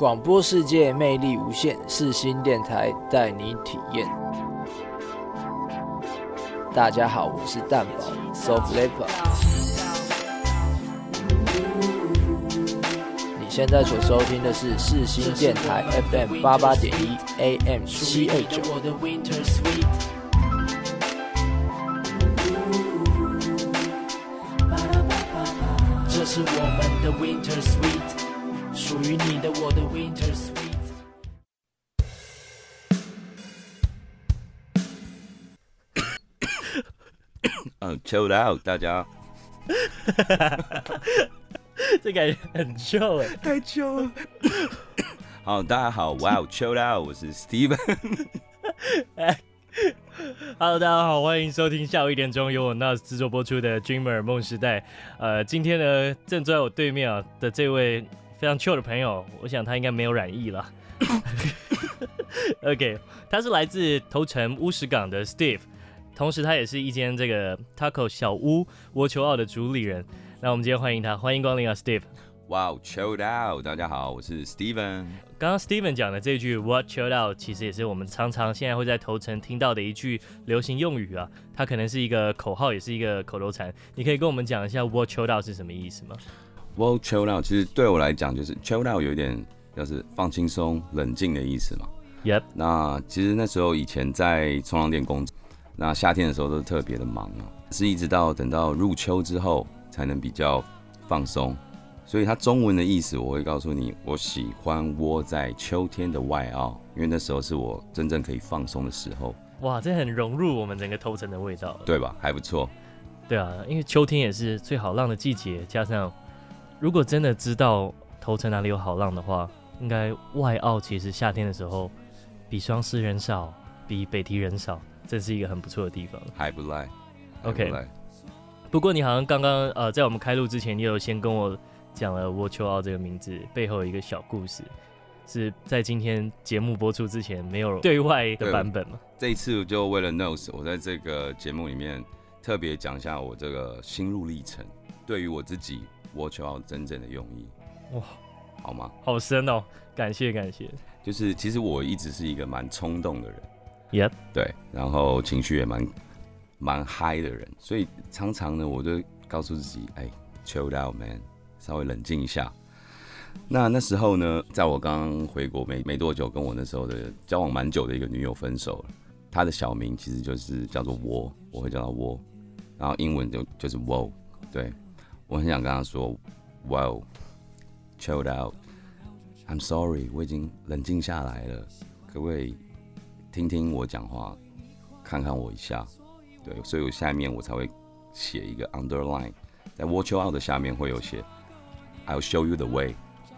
广播世界魅力无限，四星电台带你体验。大家好，我是蛋宝 Soft Leopard。你现在所收听的是四星电台 FM 八八点一 AM 七二九。这是我们的 Winter Sweet。属于你的我的 Winter Sweet。嗯 c h i l l out，大家。这感觉很旧哎，太旧了。好，大家好哇 Chill Out，我是 Steven。Hello，大家好，欢迎收听下午一点钟由我 Nas 制作播出的 Dreamer 梦时代。呃，今天呢，正坐在我对面啊的这位非常 chill 的朋友，我想他应该没有染疫了。OK，他是来自头城乌石港的 Steve，同时他也是一间这个 Taco 小屋窝秋奥的主理人。那我们今天欢迎他，欢迎光临啊，Steve。哇，Chilled out，大家好，我是 Steven。刚刚 Steven 讲的这句 What chilled out，其实也是我们常常现在会在头城听到的一句流行用语啊。它可能是一个口号，也是一个口头禅。你可以跟我们讲一下 What chilled out 是什么意思吗？Well, chill out，其实对我来讲就是 chill out，有点就是放轻松、冷静的意思嘛。Yep。那其实那时候以前在冲浪店工作，那夏天的时候都是特别的忙啊，是一直到等到入秋之后才能比较放松。所以它中文的意思我会告诉你，我喜欢窝在秋天的外澳，因为那时候是我真正可以放松的时候。哇，这很融入我们整个头城的味道，对吧？还不错。对啊，因为秋天也是最好浪的季节，加上。如果真的知道头城哪里有好浪的话，应该外澳其实夏天的时候比双狮人少，比北堤人少，这是一个很不错的地方。还不赖，OK。不过你好像刚刚呃在我们开录之前，你有先跟我讲了窝秋奥这个名字背后有一个小故事，是在今天节目播出之前没有对外的版本吗？这一次就为了 NOS，我在这个节目里面特别讲一下我这个心路历程，对于我自己。窝秋奥真正的用意，哇，好吗？好深哦，感谢感谢。就是其实我一直是一个蛮冲动的人，Yep，对，然后情绪也蛮蛮嗨的人，所以常常呢，我就告诉自己，哎，chill out man，稍微冷静一下。那那时候呢，在我刚回国没没多久，跟我那时候的交往蛮久的一个女友分手了，她的小名其实就是叫做窝，我会叫她窝，然后英文就就是 Whoa，对。我很想跟他说，Wow, chilled out. I'm sorry，我已经冷静下来了，可不可以听听我讲话，看看我一下？对，所以我下面我才会写一个 underline，在 Watch Out 的下面会有写，I'll show you the way。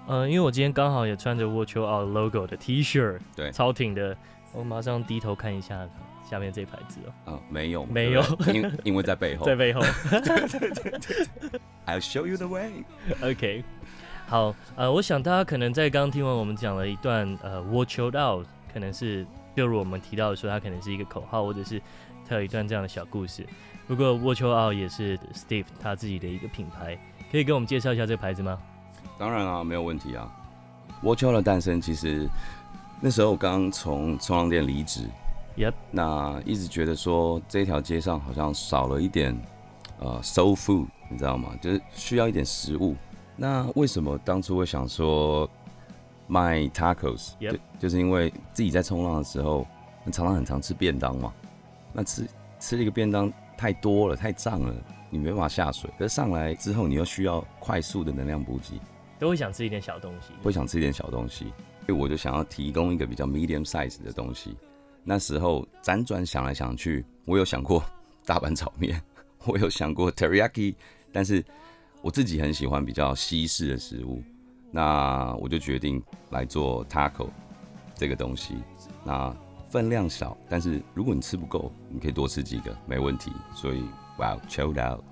嗯，因为我今天刚好也穿着 Watch Out logo 的 T 恤，对，超挺的，我马上低头看一下。下面这牌子哦，嗯，没有，没有，因因为在背后，在背后。对对对对，I'll show you the way。OK，好，呃，我想大家可能在刚刚听完我们讲了一段，呃，What chilled out，可能是就如我们提到的说，它可能是一个口号，或者是它有一段这样的小故事。不过，What chilled out 也是 Steve 他自己的一个品牌，可以给我们介绍一下这个牌子吗？当然啊，没有问题啊。What chilled 的诞生，其实那时候我刚从冲浪店离职。Yep. 那一直觉得说这条街上好像少了一点呃 soul food，你知道吗？就是需要一点食物。那为什么当初会想说卖 tacos？Yep. 就是因为自己在冲浪的时候，常常很常吃便当嘛。那吃吃了一个便当太多了，太胀了，你没办法下水。可是上来之后，你又需要快速的能量补给，都会想吃一点小东西。会想吃一点小东西，所以我就想要提供一个比较 medium size 的东西。那时候辗转想来想去，我有想过大阪炒面，我有想过 teriyaki，但是我自己很喜欢比较西式的食物，那我就决定来做 taco 这个东西。那分量少，但是如果你吃不够，你可以多吃几个，没问题。所以哇，chilled out。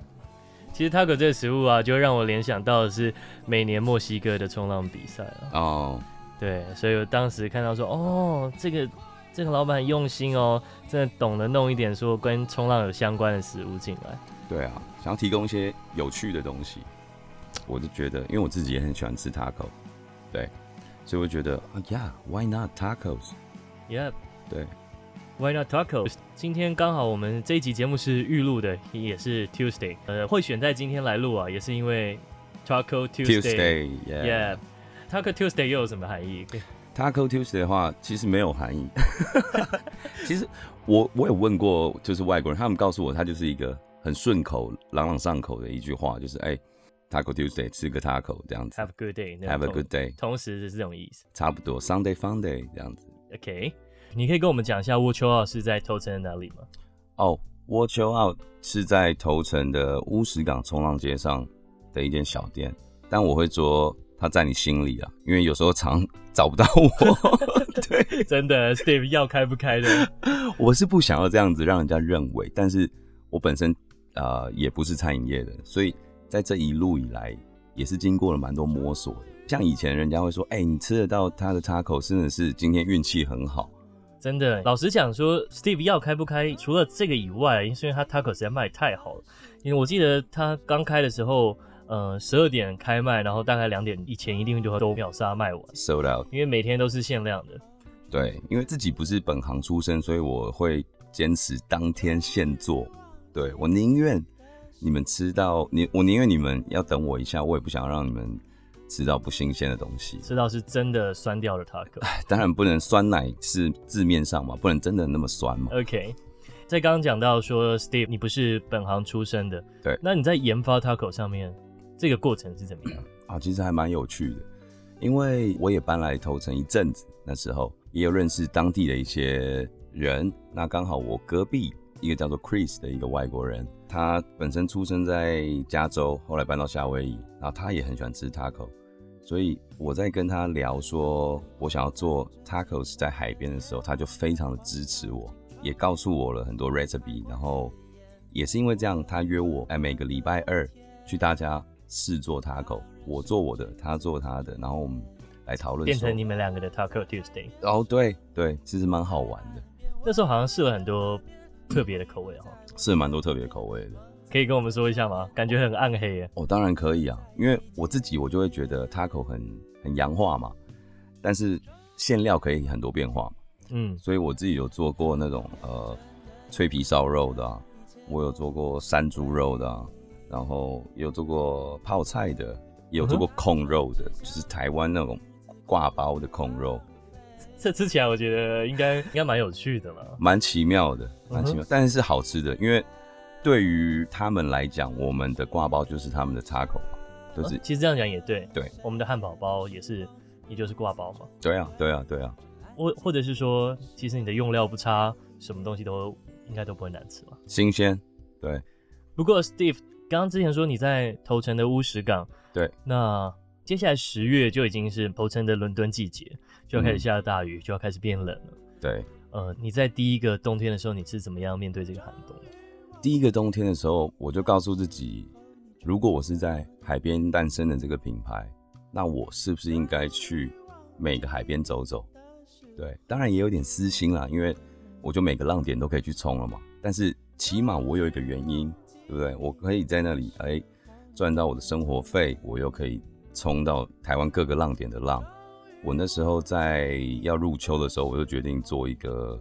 其实 taco 这个食物啊，就让我联想到的是每年墨西哥的冲浪比赛哦，oh. 对，所以我当时看到说，哦，这个。这个老板很用心哦，真的懂得弄一点说跟冲浪有相关的食物进来。对啊，想要提供一些有趣的东西，我就觉得，因为我自己也很喜欢吃 taco，对，所以我觉得啊，Yeah，Why not tacos？Yep，对。Why not tacos？今天刚好我们这一集节目是预录的，也是 Tuesday。呃，会选在今天来录啊，也是因为 Taco Tuesday。Tuesday，Yeah。Taco Tuesday 又有什么含义？Taco Tuesday 的话，其实没有含义。其实我我有问过，就是外国人，他们告诉我，它就是一个很顺口、朗朗上口的一句话，就是哎，Taco Tuesday，吃个 taco 这样子。Have a good day。Have a good day。同时是这种意思。差不多，Sunday Funday 这样子。OK。你可以跟我们讲一下 Watch Out 是在头城的哪里吗？哦、oh，Watch Out 是在头城的乌石港冲浪街上的一间小店，但我会说它在你心里啊，因为有时候常找不到我。对，真的，Steve 要开不开的。我是不想要这样子让人家认为，但是我本身啊、呃、也不是餐饮业的，所以在这一路以来也是经过了蛮多摸索的。像以前人家会说，哎、欸，你吃得到他的 taco，真的是今天运气很好。真的，老实讲说，Steve 要开不开，除了这个以外，因为他 taco 实在卖太好了。因为我记得他刚开的时候，呃，十二点开卖，然后大概两点以前一定就会都秒杀卖完，sold out。因为每天都是限量的。对，因为自己不是本行出身，所以我会坚持当天现做。对，我宁愿你们吃到你，我宁愿你们要等我一下，我也不想让你们。吃到不新鲜的东西，吃到是真的酸掉的 taco。当然不能酸奶是字面上嘛，不能真的那么酸嘛。OK，在刚刚讲到说，Steve 你不是本行出身的，对，那你在研发 taco 上面这个过程是怎么样？啊，其实还蛮有趣的，因为我也搬来头城一阵子，那时候也有认识当地的一些人，那刚好我隔壁一个叫做 Chris 的一个外国人，他本身出生在加州，后来搬到夏威夷，然后他也很喜欢吃 taco。所以我在跟他聊说，我想要做 tacos 在海边的时候，他就非常的支持我，也告诉我了很多 recipe。然后也是因为这样，他约我哎，每个礼拜二去大家试做 taco，我做我的，他做他的，然后我们来讨论，变成你们两个的 Taco Tuesday。哦，对对，其实蛮好玩的。那时候好像试了很多特别的口味哈，试了蛮多特别口味的。可以跟我们说一下吗？感觉很暗黑耶。哦，当然可以啊，因为我自己我就会觉得 taco 很很洋化嘛，但是馅料可以很多变化嘛。嗯，所以我自己有做过那种呃脆皮烧肉的啊，我有做过山猪肉的啊，然后也有做过泡菜的，也有做过控肉的，嗯、就是台湾那种挂包的控肉。这吃起来我觉得应该应该蛮有趣的嘛，蛮奇妙的，蛮奇妙，嗯、但是是好吃的，因为。对于他们来讲，我们的挂包就是他们的插口嘛，就是、哦、其实这样讲也对。对，我们的汉堡包也是，也就是挂包嘛。对啊，对啊，对啊。或或者是说，其实你的用料不差，什么东西都应该都不会难吃嘛。新鲜，对。不过 Steve 刚刚之前说你在头城的乌石港，对。那接下来十月就已经是头城的伦敦季节，就要开始下大雨，嗯、就要开始变冷了。对。呃，你在第一个冬天的时候，你是怎么样面对这个寒冬？第一个冬天的时候，我就告诉自己，如果我是在海边诞生的这个品牌，那我是不是应该去每个海边走走？对，当然也有点私心啦，因为我就每个浪点都可以去冲了嘛。但是起码我有一个原因，对不对？我可以在那里哎赚到我的生活费，我又可以冲到台湾各个浪点的浪。我那时候在要入秋的时候，我就决定做一个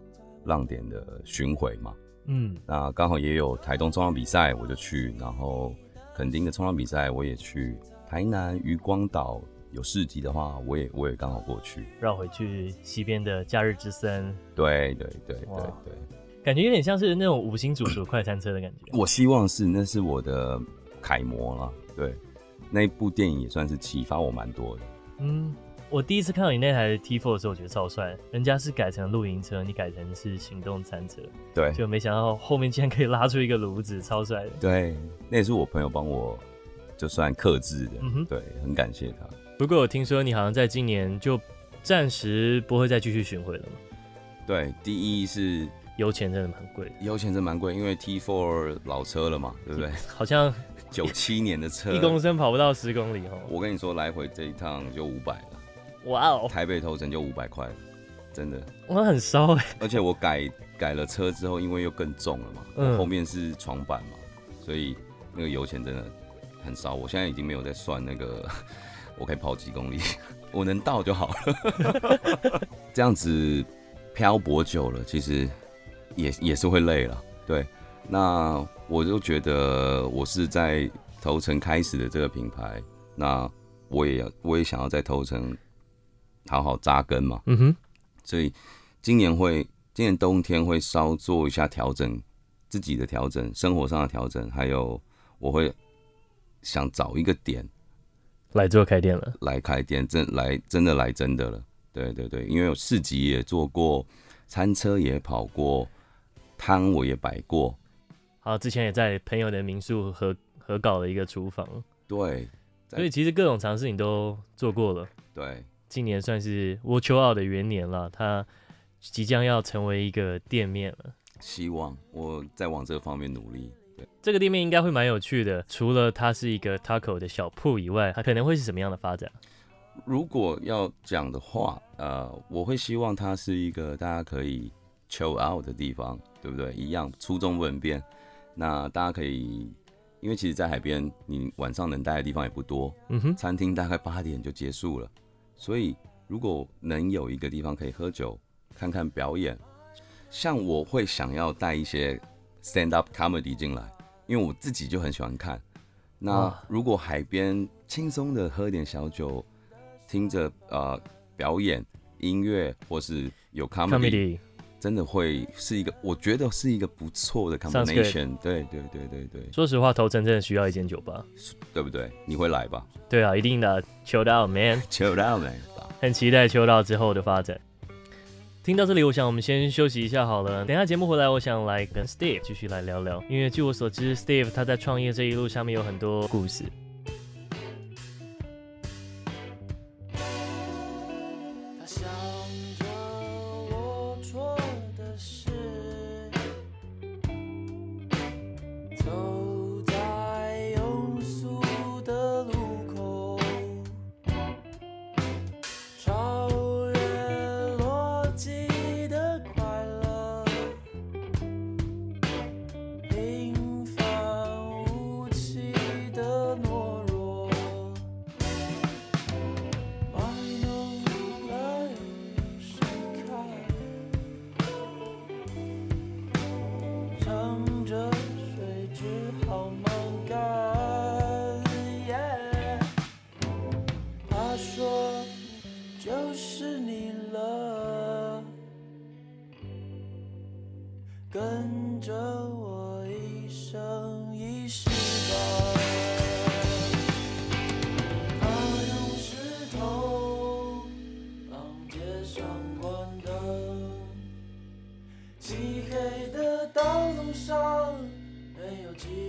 浪点的巡回嘛。嗯，那刚好也有台东冲浪比赛，我就去；然后垦丁的冲浪比赛我也去；台南渔光岛有市集的话，我也我也刚好过去。绕回去西边的假日之森，对对对对对，感觉有点像是那种五星主厨快餐车的感觉。我希望是，那是我的楷模了。对，那一部电影也算是启发我蛮多的。嗯。我第一次看到你那台 T4 的时候，我觉得超帅。人家是改成露营车，你改成是行动餐车。对，就没想到后面竟然可以拉出一个炉子，超帅的。对，那也是我朋友帮我就算克制的。嗯哼，对，很感谢他。不过我听说你好像在今年就暂时不会再继续巡回了吗？对，第一是油钱真的蛮贵的，油钱真的蛮贵，因为 T4 老车了嘛，对不对？好像 九七年的车，一公升跑不到十公里哦。我跟你说，来回这一趟就五百了。哇哦！台北头城就五百块，真的，我很烧哎。而且我改改了车之后，因为又更重了嘛，嗯、后面是床板嘛，所以那个油钱真的很烧。我现在已经没有在算那个 我可以跑几公里，我能到就好了。这样子漂泊久了，其实也也是会累了。对，那我就觉得我是在头城开始的这个品牌，那我也我也想要在头城好好扎根嘛。嗯哼，所以今年会，今年冬天会稍做一下调整，自己的调整，生活上的调整，还有我会想找一个点来做开店了，来开店，真来真的来真的了。对对对，因为我市集也做过，餐车也跑过。摊我也摆过，好，之前也在朋友的民宿合合搞了一个厨房，对，所以其实各种尝试你都做过了，对，今年算是我秋奥的元年了，它即将要成为一个店面了，希望我在往这方面努力，对，这个店面应该会蛮有趣的，除了它是一个 taco 的小铺以外，它可能会是什么样的发展？如果要讲的话，呃，我会希望它是一个大家可以 chill out 的地方。对不对？一样，初衷不能变。那大家可以，因为其实，在海边，你晚上能待的地方也不多。嗯哼，餐厅大概八点就结束了。所以，如果能有一个地方可以喝酒、看看表演，像我会想要带一些 stand up comedy 进来，因为我自己就很喜欢看。那如果海边轻松的喝点小酒，听着呃表演音乐，或是有 comedy。真的会是一个，我觉得是一个不错的 combination。对对对对对。说实话，头城真的需要一间酒吧，对不对？你会来吧？对啊，一定的。Chill out, man. Chill out, man. 很期待 Chill out 之后的发展。听到这里，我想我们先休息一下好了。等下节目回来，我想来跟 Steve 继续来聊聊，因为据我所知，Steve 他在创业这一路上面有很多故事。to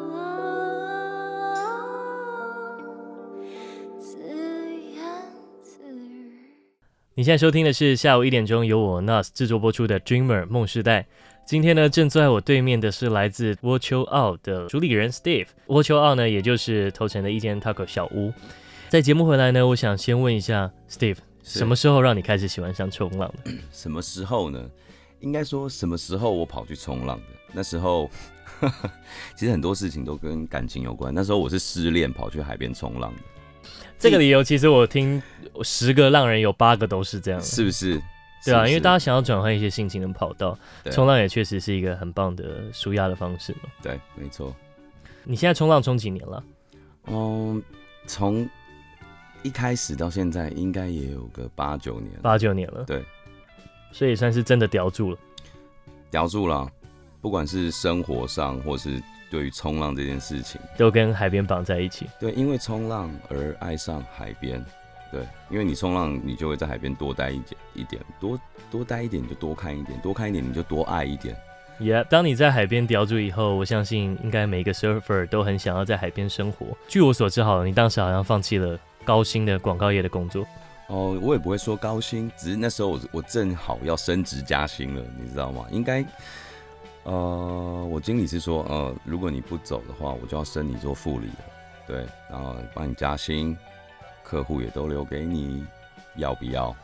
你现在收听的是下午一点钟由我 NAS 制作播出的《Dreamer 梦时代》。今天呢，正坐在我对面的是来自 Watcho Out 的主理人 Steve。Watcho Out 呢，也就是头城的一间 Taco 小屋。在节目回来呢，我想先问一下 Steve，什么时候让你开始喜欢上冲浪的？什么时候呢？应该说什么时候我跑去冲浪的？那时候，呵呵，其实很多事情都跟感情有关。那时候我是失恋跑去海边冲浪的。这个理由其实我听十个浪人有八个都是这样，是不是？对啊，因为大家想要转换一些心情的跑道，冲浪也确实是一个很棒的舒压的方式嘛。对，没错。你现在冲浪冲几年了？嗯，从一开始到现在，应该也有个八九年。八九年了。对，所以算是真的叼住了。叼住了，不管是生活上，或是。对于冲浪这件事情，都跟海边绑在一起。对，因为冲浪而爱上海边。对，因为你冲浪，你就会在海边多待一点，一点多多待一点，你就多看一点，多看一点，你就多爱一点。Yeah，当你在海边叼住以后，我相信应该每一个 surfer 都很想要在海边生活。据我所知，好了，你当时好像放弃了高薪的广告业的工作。哦，我也不会说高薪，只是那时候我我正好要升职加薪了，你知道吗？应该。呃，我经理是说，呃，如果你不走的话，我就要升你做副理了，对，然后帮你加薪，客户也都留给你，要不要？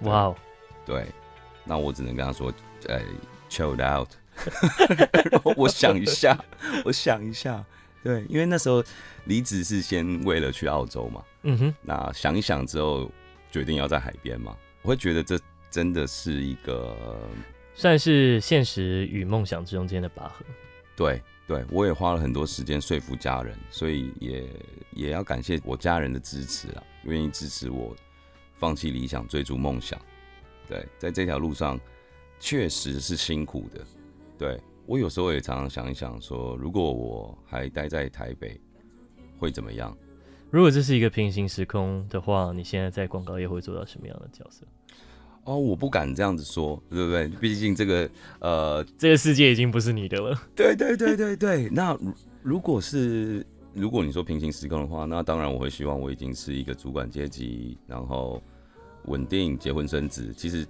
哇哦，对，那我只能跟他说，呃，chill out，我想一下，我想一下，对，因为那时候离职是先为了去澳洲嘛，嗯哼，那想一想之后，决定要在海边嘛，我会觉得这真的是一个。算是现实与梦想之中间的拔河。对对，我也花了很多时间说服家人，所以也也要感谢我家人的支持啊，愿意支持我放弃理想，追逐梦想。对，在这条路上确实是辛苦的。对，我有时候也常常想一想说，说如果我还待在台北，会怎么样？如果这是一个平行时空的话，你现在在广告业会做到什么样的角色？哦，我不敢这样子说，对不对？毕竟这个，呃，这个世界已经不是你的了。对对对对对。那如果是如果你说平行时空的话，那当然我会希望我已经是一个主管阶级，然后稳定结婚生子。其实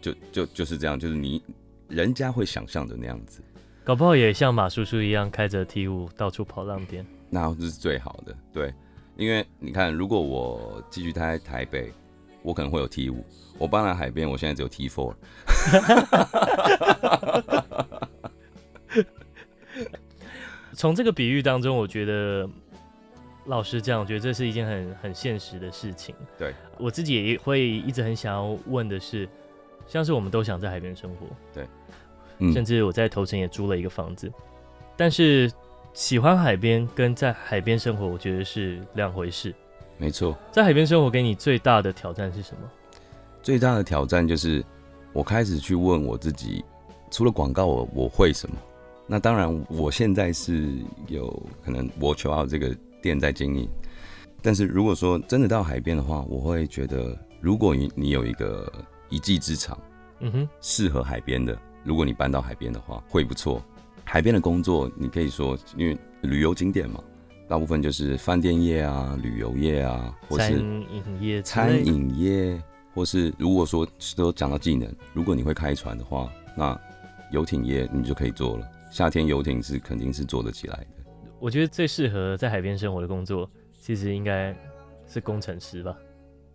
就就就是这样，就是你人家会想象的那样子。搞不好也像马叔叔一样开着 T 五到处跑浪点，那这是最好的。对，因为你看，如果我继续待在台北。我可能会有 T 五，我搬来海边，我现在只有 T four。从这个比喻当中，我觉得老实讲，我觉得这是一件很很现实的事情。对，我自己也会一直很想要问的是，像是我们都想在海边生活，对，甚至我在头城也租了一个房子，但是喜欢海边跟在海边生活，我觉得是两回事。没错，在海边生活给你最大的挑战是什么？最大的挑战就是我开始去问我自己，除了广告我，我我会什么？那当然，我现在是有可能 Watcho Out 这个店在经营，但是如果说真的到海边的话，我会觉得，如果你你有一个一技之长，嗯哼，适合海边的，如果你搬到海边的话，会不错。海边的工作，你可以说，因为旅游景点嘛。大部分就是饭店业啊、旅游业啊，或是餐饮业、餐饮业，或是如果说都讲到技能，如果你会开船的话，那游艇业你就可以做了。夏天游艇是肯定是做得起来的。我觉得最适合在海边生活的工作，其实应该是工程师吧？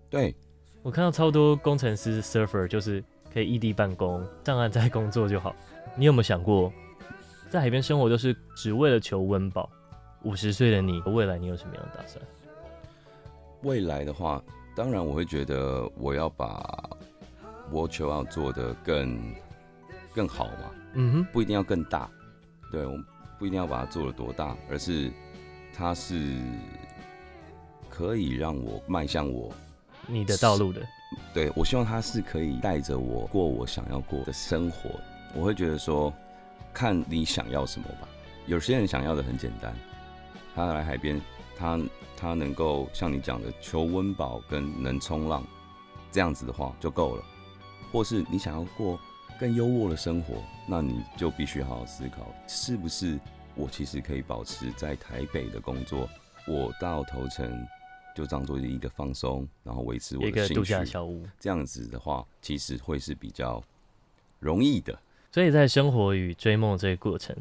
对，我看到超多工程师 surfer 就是可以异地办公，上岸再工作就好。你有没有想过，在海边生活就是只为了求温饱？五十岁的你，未来你有什么样的打算？未来的话，当然我会觉得我要把 Watcho Out 做的更更好嘛。嗯哼，不一定要更大，对，我不一定要把它做的多大，而是它是可以让我迈向我你的道路的。对，我希望它是可以带着我过我想要过的生活。我会觉得说，看你想要什么吧。有些人想要的很简单。他来海边，他他能够像你讲的求温饱跟能冲浪，这样子的话就够了。或是你想要过更优渥的生活，那你就必须好好思考，是不是我其实可以保持在台北的工作，我到头城就当做一个放松，然后维持我的一个度假兴趣。小屋。这样子的话，其实会是比较容易的。所以在生活与追梦这个过程，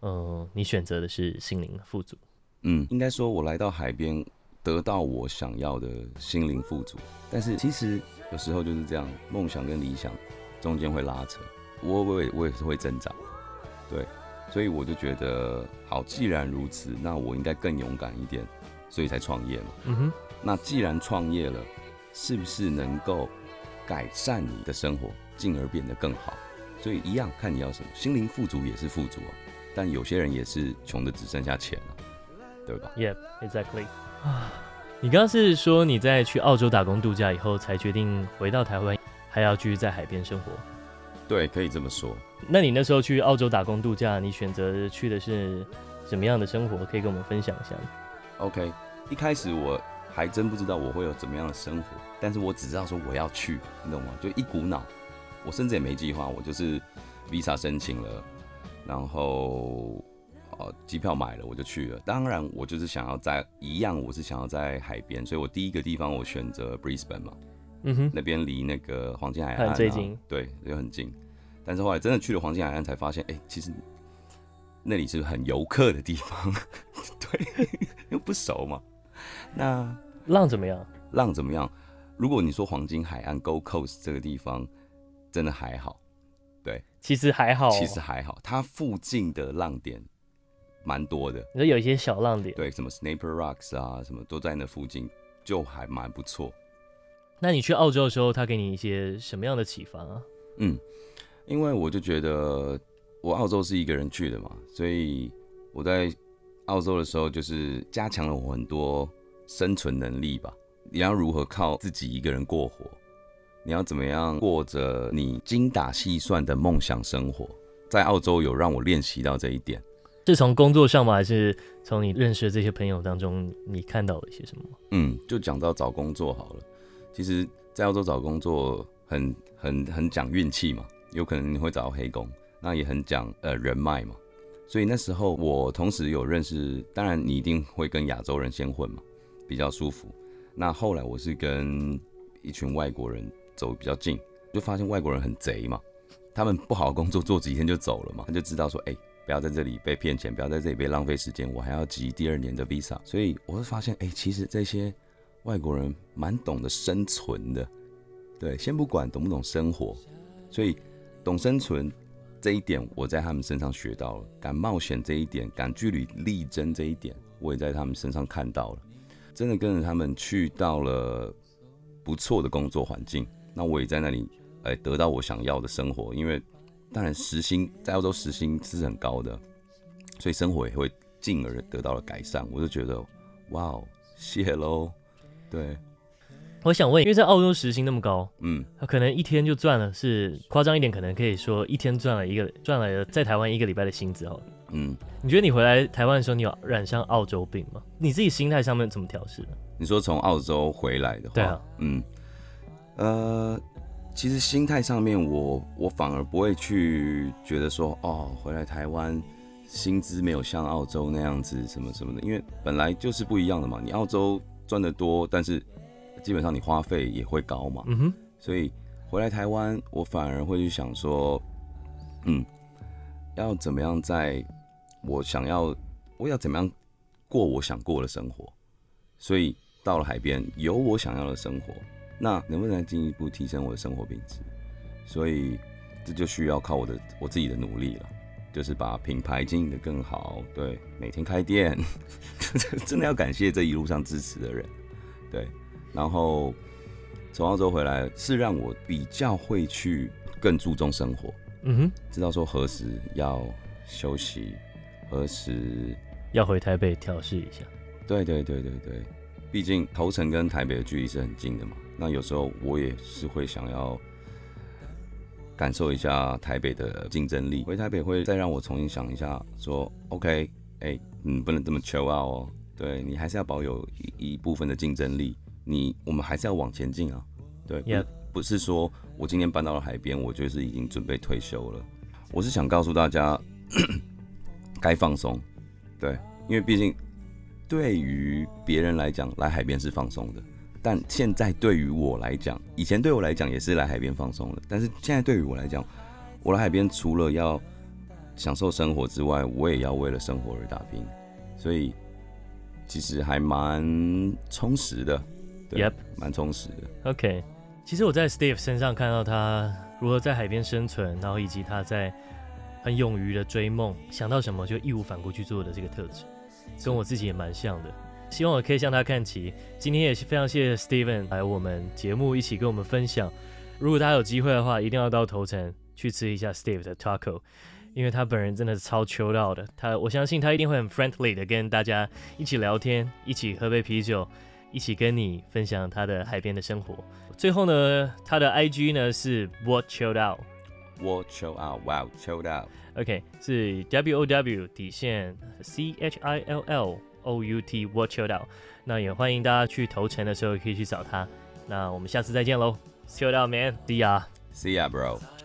嗯、呃，你选择的是心灵的富足。嗯，应该说，我来到海边，得到我想要的心灵富足。但是其实有时候就是这样，梦想跟理想中间会拉扯，我我也我也是会挣扎，对，所以我就觉得，好，既然如此，那我应该更勇敢一点，所以才创业嘛。嗯哼，那既然创业了，是不是能够改善你的生活，进而变得更好？所以一样，看你要什么，心灵富足也是富足啊，但有些人也是穷的只剩下钱了。对吧？Yeah, exactly. 啊，你刚刚是说你在去澳洲打工度假以后，才决定回到台湾，还要继续在海边生活？对，可以这么说。那你那时候去澳洲打工度假，你选择去的是什么样的生活？可以跟我们分享一下吗？OK，一开始我还真不知道我会有怎么样的生活，但是我只知道说我要去，你懂吗？就一股脑，我甚至也没计划，我就是 Visa 申请了，然后。哦，机票买了我就去了。当然，我就是想要在一样，我是想要在海边，所以我第一个地方我选择 Brisbane 嘛，嗯哼，那边离那个黄金海岸、啊、最近，对，又很近。但是后来真的去了黄金海岸，才发现，哎、欸，其实那里是很游客的地方，对，又不熟嘛。那浪怎么样？浪怎么样？如果你说黄金海岸 Gold Coast 这个地方，真的还好，对，其实还好，其实还好，它附近的浪点。蛮多的，你说有一些小浪点，对，什么 Snaper Rocks 啊，什么都在那附近，就还蛮不错。那你去澳洲的时候，他给你一些什么样的启发啊？嗯，因为我就觉得我澳洲是一个人去的嘛，所以我在澳洲的时候就是加强了我很多生存能力吧。你要如何靠自己一个人过活？你要怎么样过着你精打细算的梦想生活？在澳洲有让我练习到这一点。是从工作上吗？还是从你认识的这些朋友当中，你看到了一些什么？嗯，就讲到找工作好了。其实，在澳洲找工作很很很讲运气嘛，有可能你会找到黑工，那也很讲呃人脉嘛。所以那时候我同时有认识，当然你一定会跟亚洲人先混嘛，比较舒服。那后来我是跟一群外国人走比较近，就发现外国人很贼嘛，他们不好好工作做几天就走了嘛，他就知道说，哎、不要在这里被骗钱，不要在这里被浪费时间，我还要集第二年的 visa，所以我会发现，哎、其实这些外国人蛮懂得生存的，对，先不管懂不懂生活，所以懂生存这一点，我在他们身上学到了；敢冒险这一点，敢据理力争这一点，我也在他们身上看到了。真的跟着他们去到了不错的工作环境，那我也在那里，哎，得到我想要的生活，因为。当然，时薪在澳洲时薪是很高的，所以生活也会进而得到了改善。我就觉得，哇哦，谢喽。对，我想问，因为在澳洲时薪那么高，嗯，他可能一天就赚了，是夸张一点，可能可以说一天赚了一个赚了在台湾一个礼拜的薪资哦。嗯，你觉得你回来台湾的时候，你有染上澳洲病吗？你自己心态上面怎么调试的？你说从澳洲回来的话，对啊，嗯，呃。其实心态上面我，我我反而不会去觉得说，哦，回来台湾薪资没有像澳洲那样子什么什么的，因为本来就是不一样的嘛。你澳洲赚得多，但是基本上你花费也会高嘛。嗯哼。所以回来台湾，我反而会去想说，嗯，要怎么样在我想要，我要怎么样过我想过的生活。所以到了海边，有我想要的生活。那能不能进一步提升我的生活品质？所以这就需要靠我的我自己的努力了，就是把品牌经营的更好。对，每天开店，真的要感谢这一路上支持的人。对，然后从澳洲回来是让我比较会去更注重生活。嗯哼，知道说何时要休息，何时要回台北调试一下。对对对对对，毕竟头城跟台北的距离是很近的嘛。那有时候我也是会想要感受一下台北的竞争力，回台北会再让我重新想一下，说 OK，哎、欸，你不能这么 chill out 哦，对，你还是要保有一一部分的竞争力，你我们还是要往前进啊，对，Yep. 不不是说我今天搬到了海边，我就是已经准备退休了，我是想告诉大家 该放松，对，因为毕竟对于别人来讲，来海边是放松的，但现在对于我来讲，以前对我来讲也是来海边放松的，但是现在对于我来讲，我来海边除了要享受生活之外，我也要为了生活而打拼，所以其实还蛮充实的，对，Yep，蛮充实的。OK，其实我在 Steve 身上看到他如何在海边生存，然后以及他在很勇于的追梦，想到什么就义无反顾去做的这个特质，跟我自己也蛮像的。希望我可以向他看齐。今天也是非常谢谢 Steven 来我们节目一起跟我们分享。如果大家有机会的话，一定要到头城去吃一下 Steve 的 Taco，因为他本人真的是超 chill out 的。他我相信他一定会很 friendly 的跟大家一起聊天，一起喝杯啤酒，一起跟你分享他的海边的生活。最后呢，他的 IG 呢是 What Chilled Out。What chill out, wow, chilled out. OK，是 W O W 底线 C H I L L O U T Watch It Out。那也欢迎大家去投诚的时候可以去找他。那我们下次再见喽，See you out, man，See ya，See ya bro。